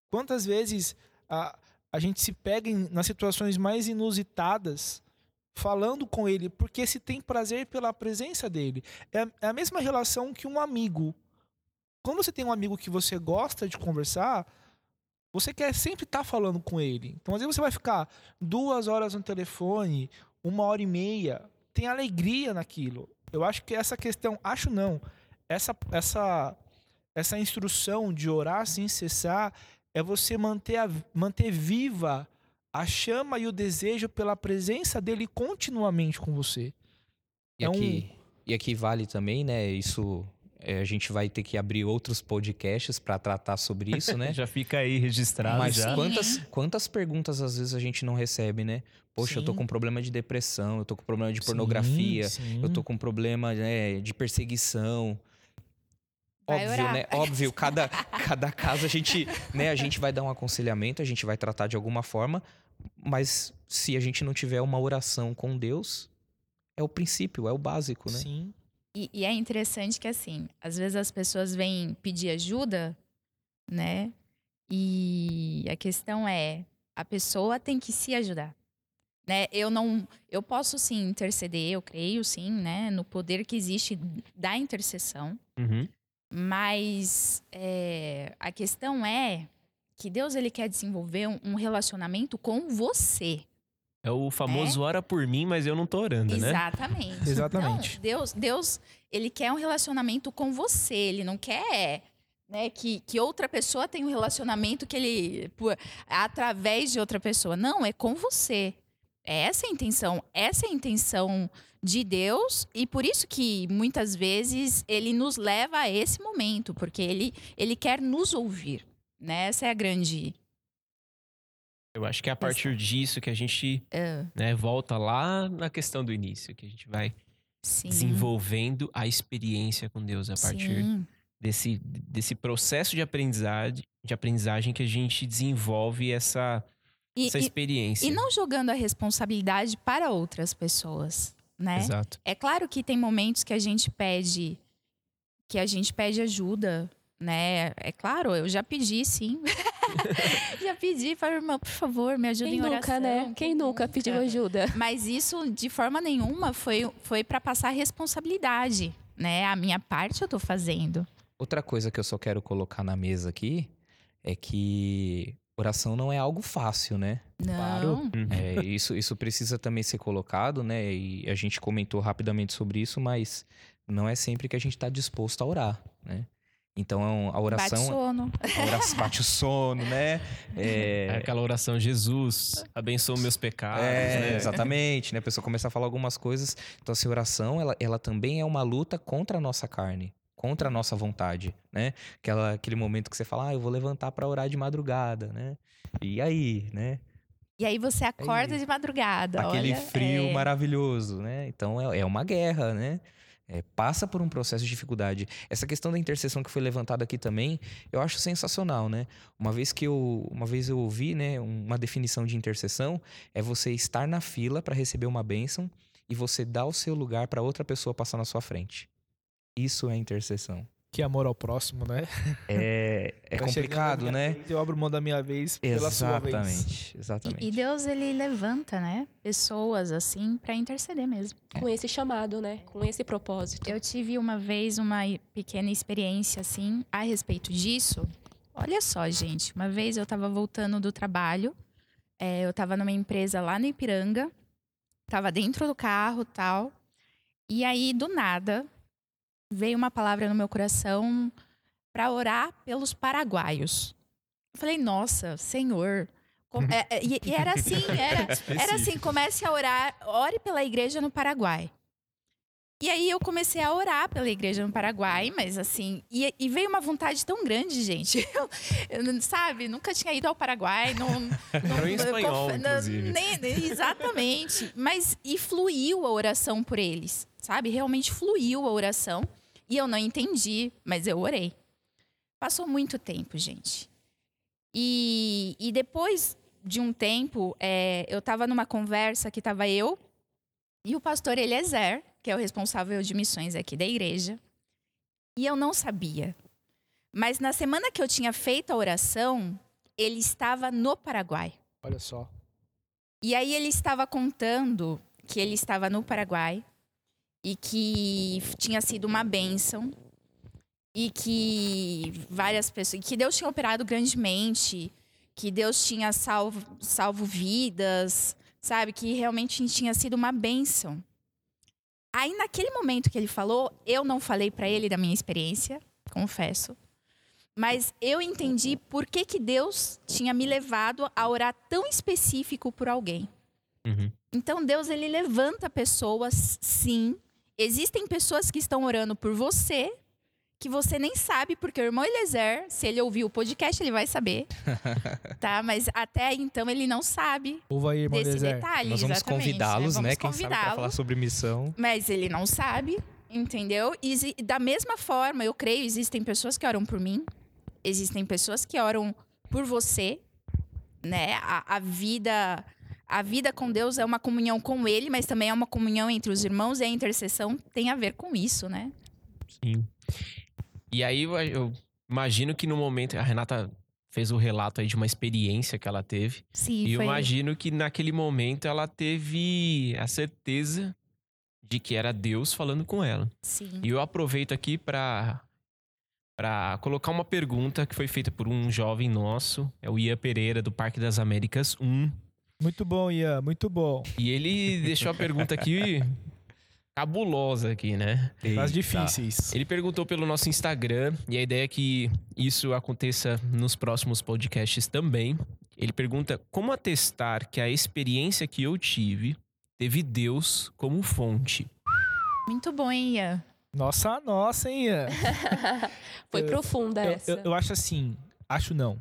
[SPEAKER 3] Quantas vezes a, a gente se pega em, nas situações mais inusitadas falando com ele, porque se tem prazer pela presença dele. É, é a mesma relação que um amigo. Quando você tem um amigo que você gosta de conversar, você quer sempre estar falando com ele. Então, às vezes você vai ficar duas horas no telefone, uma hora e meia, tem alegria naquilo. Eu acho que essa questão, acho não, essa, essa, essa instrução de orar sem cessar é você manter, a, manter viva a chama e o desejo pela presença dele continuamente com você.
[SPEAKER 5] E,
[SPEAKER 3] É um-
[SPEAKER 5] aqui, e aqui vale também, né? Isso a gente vai ter que abrir outros podcasts para tratar sobre isso, né?
[SPEAKER 1] Já fica aí registrado
[SPEAKER 5] Mas
[SPEAKER 1] já.
[SPEAKER 5] quantas, quantas perguntas às vezes a gente não recebe, né? Poxa, eu tô
[SPEAKER 3] Sim.
[SPEAKER 5] com problema de depressão, eu tô com problema de pornografia,
[SPEAKER 3] Sim,
[SPEAKER 5] eu
[SPEAKER 3] sim.
[SPEAKER 5] tô com problema né, de perseguição.
[SPEAKER 2] Vai
[SPEAKER 5] Óbvio,
[SPEAKER 2] orar.
[SPEAKER 5] né? Óbvio, cada, cada caso a gente, né, a gente vai dar um aconselhamento, a gente vai tratar de alguma forma, mas se a gente não tiver uma oração com Deus, é o princípio, é o básico, né?
[SPEAKER 3] Sim.
[SPEAKER 2] E, e é interessante que, assim, às vezes as pessoas vêm pedir ajuda, né? E a questão é, a pessoa tem que se ajudar. Né? Eu não, eu posso sim interceder, eu creio sim, né, no poder que existe da intercessão,
[SPEAKER 1] Uhum.
[SPEAKER 2] mas é, a questão é que Deus ele quer desenvolver um, um relacionamento com você.
[SPEAKER 1] É o famoso ora por mim, mas eu não tô orando, né?
[SPEAKER 2] Exatamente.
[SPEAKER 3] Exatamente.
[SPEAKER 2] Então, Deus, Deus, ele quer um relacionamento com você. Ele não quer né, que, que outra pessoa tenha um relacionamento que ele por- através de outra pessoa. Não, é com você. É essa a intenção. Essa é a intenção de Deus e por isso que muitas vezes ele nos leva a esse momento, porque ele ele quer nos ouvir. Né? Essa é a grande
[SPEAKER 1] Eu acho que é a partir disso que a gente
[SPEAKER 2] É,
[SPEAKER 1] né, volta lá na questão do início, que a gente vai
[SPEAKER 2] sim.
[SPEAKER 1] desenvolvendo a experiência com Deus a partir
[SPEAKER 2] Sim.
[SPEAKER 1] desse, desse processo de aprendizagem, de aprendizagem que a gente desenvolve essa,
[SPEAKER 2] E,
[SPEAKER 1] essa
[SPEAKER 2] e-
[SPEAKER 1] experiência.
[SPEAKER 2] e não jogando a responsabilidade para outras pessoas, né?
[SPEAKER 1] Exato.
[SPEAKER 2] É claro que tem momentos que a gente pede que a gente pede ajuda, né? É claro, eu já pedi sim. já pedi para irmã, por favor, me ajuda
[SPEAKER 4] Quem
[SPEAKER 2] em oração.
[SPEAKER 4] nunca, né? Quem nunca pediu ajuda?
[SPEAKER 2] Mas isso de forma nenhuma foi foi para passar responsabilidade, né? A minha parte eu tô fazendo.
[SPEAKER 5] Outra coisa que eu só quero colocar na mesa aqui é que oração não é algo fácil, né?
[SPEAKER 2] Não.
[SPEAKER 3] Claro.
[SPEAKER 1] Uhum.
[SPEAKER 5] É, isso, isso precisa também ser colocado, né? E a gente comentou rapidamente sobre isso, mas não é sempre que a gente está disposto a orar, né? Então a
[SPEAKER 2] Bate
[SPEAKER 5] oração,
[SPEAKER 2] sono.
[SPEAKER 5] a oração bate o sono, né?
[SPEAKER 1] É
[SPEAKER 5] É,
[SPEAKER 1] aquela oração, Jesus, abençoa meus pecados.
[SPEAKER 5] é,
[SPEAKER 1] né?
[SPEAKER 5] exatamente, né? A pessoa começa a falar algumas coisas. Então, assim, oração, ela, ela também é uma luta contra a nossa carne, contra a nossa vontade, né? Aquela, aquele momento que você fala, ah, eu vou levantar para orar de madrugada, né? E aí, né?
[SPEAKER 2] E aí você acorda
[SPEAKER 5] Aí,
[SPEAKER 2] de madrugada,
[SPEAKER 5] Aquele
[SPEAKER 2] olha,
[SPEAKER 5] frio
[SPEAKER 2] é,
[SPEAKER 5] maravilhoso, né? Então é, é uma guerra, né? É, passa por um processo de dificuldade. Essa questão da intercessão que foi levantada aqui também, eu acho sensacional, né? Uma vez que eu, uma vez eu ouvi, né, uma definição de intercessão é você estar na fila para receber uma bênção e você dar o seu lugar para outra pessoa passar na sua frente. Isso é intercessão.
[SPEAKER 3] Que amor ao próximo, né?
[SPEAKER 5] É, é complicado, né?
[SPEAKER 3] vez, Eu abro mão da minha vez pela sua vez.
[SPEAKER 5] Exatamente, exatamente.
[SPEAKER 2] E, e Deus ele levanta, né, pessoas assim para interceder mesmo.
[SPEAKER 4] Com esse chamado, né? Com esse propósito.
[SPEAKER 2] Eu tive uma vez uma pequena experiência assim a respeito disso. Olha só, gente, uma vez eu tava voltando do trabalho, é, eu tava numa empresa lá no Ipiranga, tava dentro do carro, tal. E aí do nada veio uma palavra no meu coração para orar pelos paraguaios. Eu falei, nossa, Senhor. com- é, é, e, era assim, era, era assim, comece a orar, ore pela igreja no Paraguai. E aí eu comecei a orar pela igreja no Paraguai, mas assim, e, e veio uma vontade tão grande, gente. Eu, eu sabe, nunca tinha ido ao Paraguai, não, não
[SPEAKER 1] em espanhol,
[SPEAKER 2] conf-
[SPEAKER 1] inclusive.
[SPEAKER 2] nem- exatamente. Mas e fluiu a oração por eles, sabe? Realmente fluiu a oração. E eu não entendi, mas eu orei. Passou muito tempo, gente. E, e depois de um tempo, é, eu estava numa conversa que estava eu e o pastor Eliezer, que é o responsável de missões aqui da igreja. E eu não sabia. Mas na semana que eu tinha feito a oração, ele estava no Paraguai.
[SPEAKER 3] Olha só.
[SPEAKER 2] E aí ele estava contando que ele estava no Paraguai e que tinha sido uma bênção e que várias pessoas, que Deus tinha operado grandemente, que Deus tinha salvo, salvo vidas, sabe, que realmente tinha sido uma bênção. Aí naquele momento que ele falou, eu não falei para ele da minha experiência, confesso. Mas eu entendi por que, que Deus tinha me levado a orar tão específico por alguém.
[SPEAKER 1] Uhum.
[SPEAKER 2] Então Deus ele levanta pessoas, sim. Existem pessoas que estão orando por você que você nem sabe, porque o irmão Eliezer, se ele ouvir o podcast, ele vai saber. tá? Mas até então ele não sabe
[SPEAKER 3] Ouva aí, irmão
[SPEAKER 2] desse
[SPEAKER 3] Deser.
[SPEAKER 2] detalhe.
[SPEAKER 5] Nós vamos
[SPEAKER 2] exatamente,
[SPEAKER 5] convidá-los, né?
[SPEAKER 2] Vamos
[SPEAKER 5] Quem sabe para
[SPEAKER 2] convidá-lo.
[SPEAKER 5] falar sobre missão.
[SPEAKER 2] Mas ele não sabe, entendeu? E da mesma forma, eu creio, existem pessoas que oram por mim, existem pessoas que oram por você, né? A, a vida a vida com Deus é uma comunhão com Ele, mas também é uma comunhão entre os irmãos e a intercessão tem a ver com isso, né?
[SPEAKER 1] Sim. E aí eu, imagino que no momento. A Renata fez o relato aí de uma experiência que ela teve.
[SPEAKER 2] Sim,
[SPEAKER 1] E eu
[SPEAKER 2] foi.
[SPEAKER 1] imagino que naquele momento ela teve a certeza de que era Deus falando com ela.
[SPEAKER 2] Sim.
[SPEAKER 1] E eu aproveito aqui para para colocar uma pergunta que foi feita por um jovem nosso, é o Ian Pereira do Parque das Américas 1,
[SPEAKER 3] Muito bom, Ian. Muito bom.
[SPEAKER 1] e ele deixou a pergunta aqui cabulosa aqui, né?
[SPEAKER 5] Eita.
[SPEAKER 3] difíceis.
[SPEAKER 1] Ele perguntou pelo nosso Instagram e a ideia é que isso aconteça nos próximos podcasts também. Ele pergunta como atestar que a experiência que eu tive teve Deus como fonte.
[SPEAKER 2] Muito bom, hein, Ian?
[SPEAKER 3] Nossa, nossa, hein, Ian?
[SPEAKER 4] Foi
[SPEAKER 3] Eu-
[SPEAKER 4] profunda
[SPEAKER 3] Eu,
[SPEAKER 4] essa.
[SPEAKER 3] eu- eu acho assim, acho não.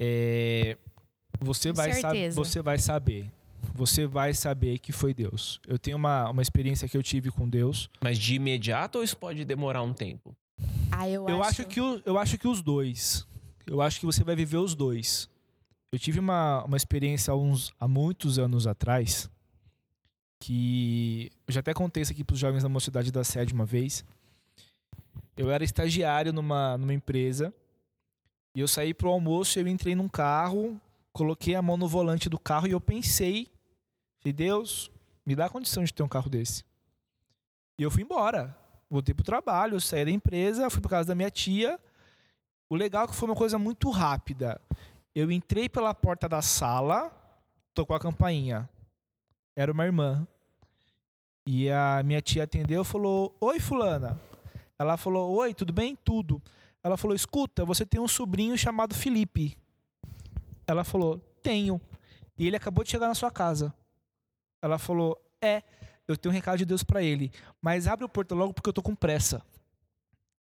[SPEAKER 3] É, Você vai, saber, você vai saber. Você vai saber que foi Deus. Eu tenho uma, uma experiência que eu tive com Deus.
[SPEAKER 1] Mas de imediato ou isso pode demorar um tempo?
[SPEAKER 2] Ah, eu,
[SPEAKER 3] Eu
[SPEAKER 2] acho...
[SPEAKER 3] acho que, o- eu acho que os dois. Eu acho que você vai viver os dois. Eu tive uma, uma experiência há, uns, há muitos anos atrás que eu já até contei isso aqui para os jovens da mocidade da sede uma vez. Eu era estagiário numa, numa empresa e eu saí pro almoço e eu entrei num carro, coloquei a mão no volante do carro e eu pensei, falei, Deus, me dá a condição de ter um carro desse. E eu fui embora. Voltei pro trabalho, saí da empresa, fui pra casa da minha tia. O legal é que foi uma coisa muito rápida. Eu entrei pela porta da sala, tocou a campainha. Era uma irmã. E a minha tia atendeu e falou: Oi, Fulana. Ela falou: Oi, tudo bem? Tudo. Ela falou: Escuta, você tem um sobrinho chamado Felipe. Ela falou: Tenho. E ele acabou de chegar na sua casa. Ela falou: É, eu tenho um recado de Deus pra ele, mas abre o portão logo porque eu tô com pressa.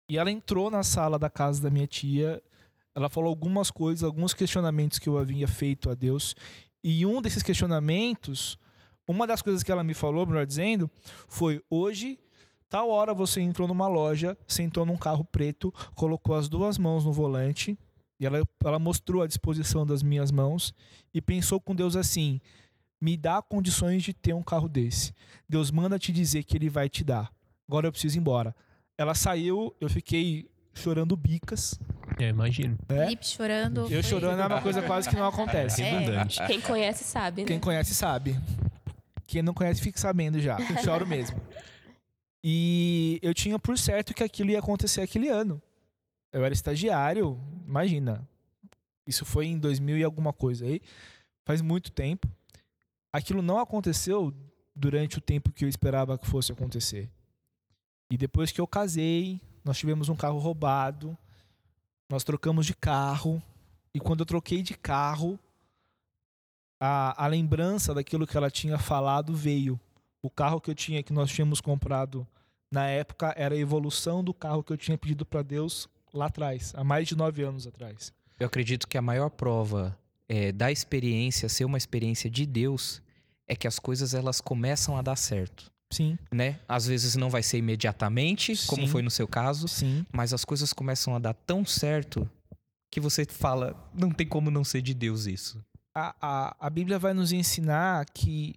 [SPEAKER 3] E ela entrou na sala da casa da minha tia. Ela falou algumas coisas, alguns questionamentos que eu havia feito a Deus. E um desses questionamentos, uma das coisas que ela me falou, melhor dizendo, foi: hoje, tal hora você entrou numa loja, sentou num carro preto, colocou as duas mãos no volante, e ela, ela mostrou a disposição das minhas mãos e pensou com Deus assim: me dá condições de ter um carro desse. Deus manda te dizer que ele vai te dar. Agora eu preciso ir embora. Ela saiu, eu fiquei chorando bicas.
[SPEAKER 1] É, imagino.
[SPEAKER 2] Felipe chorando.
[SPEAKER 3] Eu chorando é uma coisa quase que não acontece.
[SPEAKER 2] É.
[SPEAKER 4] Quem conhece sabe, né?
[SPEAKER 3] Quem conhece sabe. Quem não conhece fica sabendo já. Eu choro mesmo. E eu tinha por certo que aquilo ia acontecer aquele ano. Eu era estagiário, imagina. Isso foi em 2000 e alguma coisa aí. Faz muito tempo. Aquilo não aconteceu durante o tempo que eu esperava que fosse acontecer. E depois que eu casei, nós tivemos um carro roubado. Nós trocamos de carro. E quando eu troquei de carro, a, a lembrança daquilo que ela tinha falado veio. O carro que eu tinha, que nós tínhamos comprado na época, era a evolução do carro que eu tinha pedido para Deus lá atrás, há mais de nove anos atrás.
[SPEAKER 5] Eu acredito que a maior prova é, da experiência ser uma experiência de Deus é que as coisas elas começam a dar certo,
[SPEAKER 3] Sim,
[SPEAKER 5] né? Às vezes não vai ser imediatamente, como
[SPEAKER 3] Sim.
[SPEAKER 5] foi no seu caso,
[SPEAKER 3] sim,
[SPEAKER 5] mas as coisas começam a dar tão certo que você fala, não tem como não ser de Deus isso.
[SPEAKER 3] a, a, a Bíblia vai nos ensinar que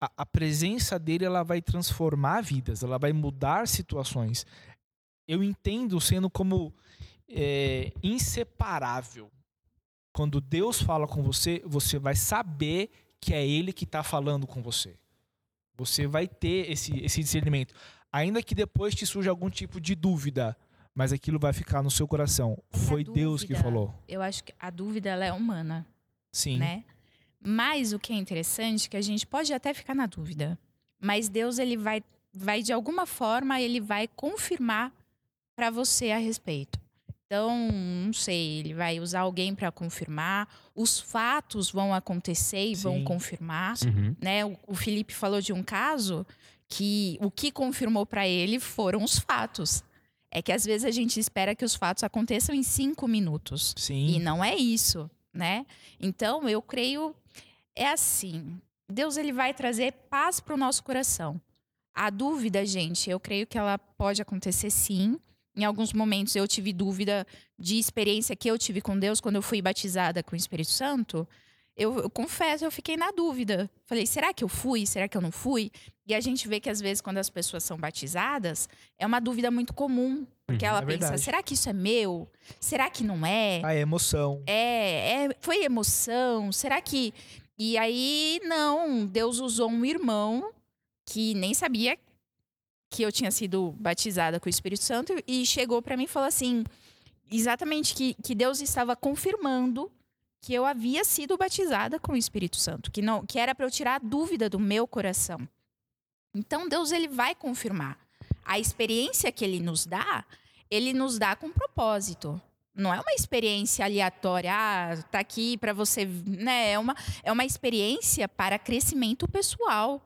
[SPEAKER 3] a, a presença dele ela vai transformar vidas, ela vai mudar situações. Eu entendo sendo como é, inseparável. Quando Deus fala com você, você vai saber que é Ele que está falando com você. Você vai ter esse, esse discernimento. Ainda que depois te surja algum tipo de dúvida, mas aquilo vai ficar no seu coração. Foi Deus que
[SPEAKER 2] dúvida-
[SPEAKER 3] falou.
[SPEAKER 2] Eu acho que a dúvida é humana,
[SPEAKER 3] Sim.
[SPEAKER 2] né? Mas o que é interessante é que a gente pode até ficar na dúvida, mas Deus ele vai, vai de alguma forma ele vai confirmar para você a respeito. Então, não sei, ele vai usar alguém para confirmar, os fatos vão acontecer e vão
[SPEAKER 3] Sim.
[SPEAKER 2] confirmar.
[SPEAKER 1] Uhum.
[SPEAKER 2] né? O, o Felipe falou de um caso que o que confirmou para ele foram os fatos. É que às vezes a gente espera que os fatos aconteçam em cinco minutos.
[SPEAKER 3] Sim.
[SPEAKER 2] E não é isso, né? Então, eu creio é assim. Deus ele vai trazer paz para o nosso coração. A dúvida, gente, eu creio que ela pode acontecer sim. Em alguns momentos eu tive dúvida de experiência que eu tive com Deus quando eu fui batizada com o Espírito Santo. Eu, eu confesso, eu fiquei na dúvida. Falei, será que eu fui? Será que eu não fui? E a gente vê que às vezes quando as pessoas são batizadas, é uma dúvida muito comum. Porque
[SPEAKER 1] Uhum,
[SPEAKER 2] ela
[SPEAKER 3] é
[SPEAKER 2] pensa,
[SPEAKER 3] verdade.
[SPEAKER 2] será que isso é meu? Será que não é?
[SPEAKER 3] A emoção.
[SPEAKER 2] É, é, foi emoção? Será que. E aí, não, Deus usou um irmão que nem sabia que eu tinha sido batizada com o Espírito Santo e chegou pra mim e falou assim: exatamente que, que Deus estava confirmando que eu havia sido batizada com o Espírito Santo, que não, que era para eu tirar a dúvida do meu coração. Então Deus ele vai confirmar. A experiência que ele nos dá, ele nos dá com propósito. Não é uma experiência aleatória, ah, tá aqui para você, né? É uma, é uma experiência para crescimento pessoal,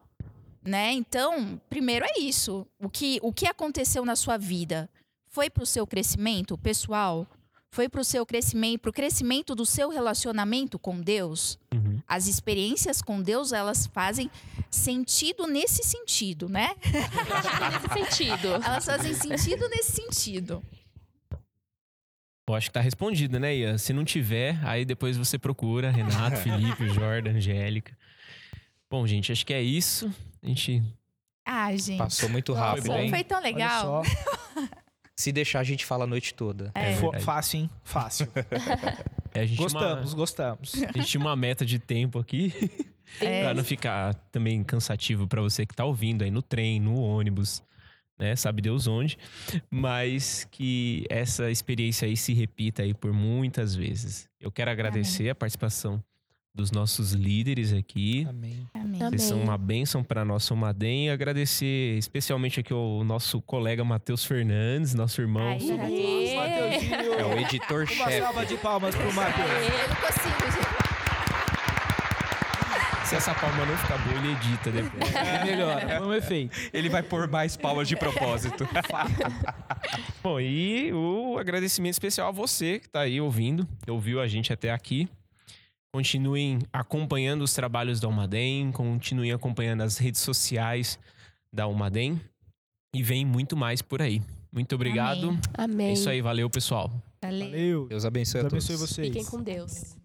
[SPEAKER 2] né? Então, primeiro é isso. O que, o que aconteceu na sua vida foi para o seu crescimento pessoal? foi para o seu crescimento, para o crescimento do seu relacionamento com Deus.
[SPEAKER 1] Uhum.
[SPEAKER 2] As experiências com Deus, elas fazem sentido nesse sentido, né?
[SPEAKER 4] Nesse sentido.
[SPEAKER 2] Elas fazem sentido nesse sentido.
[SPEAKER 1] Eu acho que tá respondido, né, Ian? Se não tiver, aí depois você procura Renato, Felipe, Jordan, Angélica. Bom, gente, acho que é isso. A gente.
[SPEAKER 2] Ah, gente.
[SPEAKER 5] Passou muito
[SPEAKER 2] Nossa,
[SPEAKER 5] rápido, hein?
[SPEAKER 2] foi tão
[SPEAKER 3] Olha
[SPEAKER 2] legal.
[SPEAKER 3] só.
[SPEAKER 5] Se deixar, a gente fala a noite toda.
[SPEAKER 2] É.
[SPEAKER 3] Fo-
[SPEAKER 1] verdade.
[SPEAKER 3] fácil, hein? Fácil.
[SPEAKER 1] A gente tinha
[SPEAKER 3] Gostamos,
[SPEAKER 1] uma,
[SPEAKER 3] gostamos.
[SPEAKER 1] a gente tinha uma meta de tempo aqui.
[SPEAKER 2] É.
[SPEAKER 1] pra não ficar também cansativo pra você que tá ouvindo aí no trem, no ônibus, né? Sabe Deus onde. Mas que essa experiência aí se repita aí por muitas vezes. Eu quero agradecer a participação dos nossos líderes aqui.
[SPEAKER 3] Amém.
[SPEAKER 2] Amém.
[SPEAKER 1] Vocês são uma bênção para nosso Madem e agradecer especialmente aqui o nosso colega Matheus Fernandes, nosso irmão.
[SPEAKER 3] Nossa.
[SPEAKER 5] É o
[SPEAKER 3] Uma
[SPEAKER 5] editor-chefe.
[SPEAKER 3] salva de palmas pro Matheus.
[SPEAKER 2] Gente.
[SPEAKER 1] Se essa palma não ficar boa, ele edita depois.
[SPEAKER 3] É melhor, foi um efeito.
[SPEAKER 5] Ele vai pôr mais palmas de propósito.
[SPEAKER 1] Bom, e o agradecimento especial a você que está aí ouvindo, ouviu a gente até aqui. Continuem acompanhando os trabalhos da Almaden, continuem acompanhando as redes sociais da Almaden e vem muito mais por aí. Muito obrigado.
[SPEAKER 2] Amém.
[SPEAKER 1] É
[SPEAKER 4] Amém.
[SPEAKER 1] isso aí, valeu, pessoal.
[SPEAKER 2] Valeu.
[SPEAKER 3] Valeu.
[SPEAKER 5] Deus abençoe
[SPEAKER 3] Deus
[SPEAKER 5] a todos.
[SPEAKER 3] abençoe vocês.
[SPEAKER 4] Fiquem com Deus.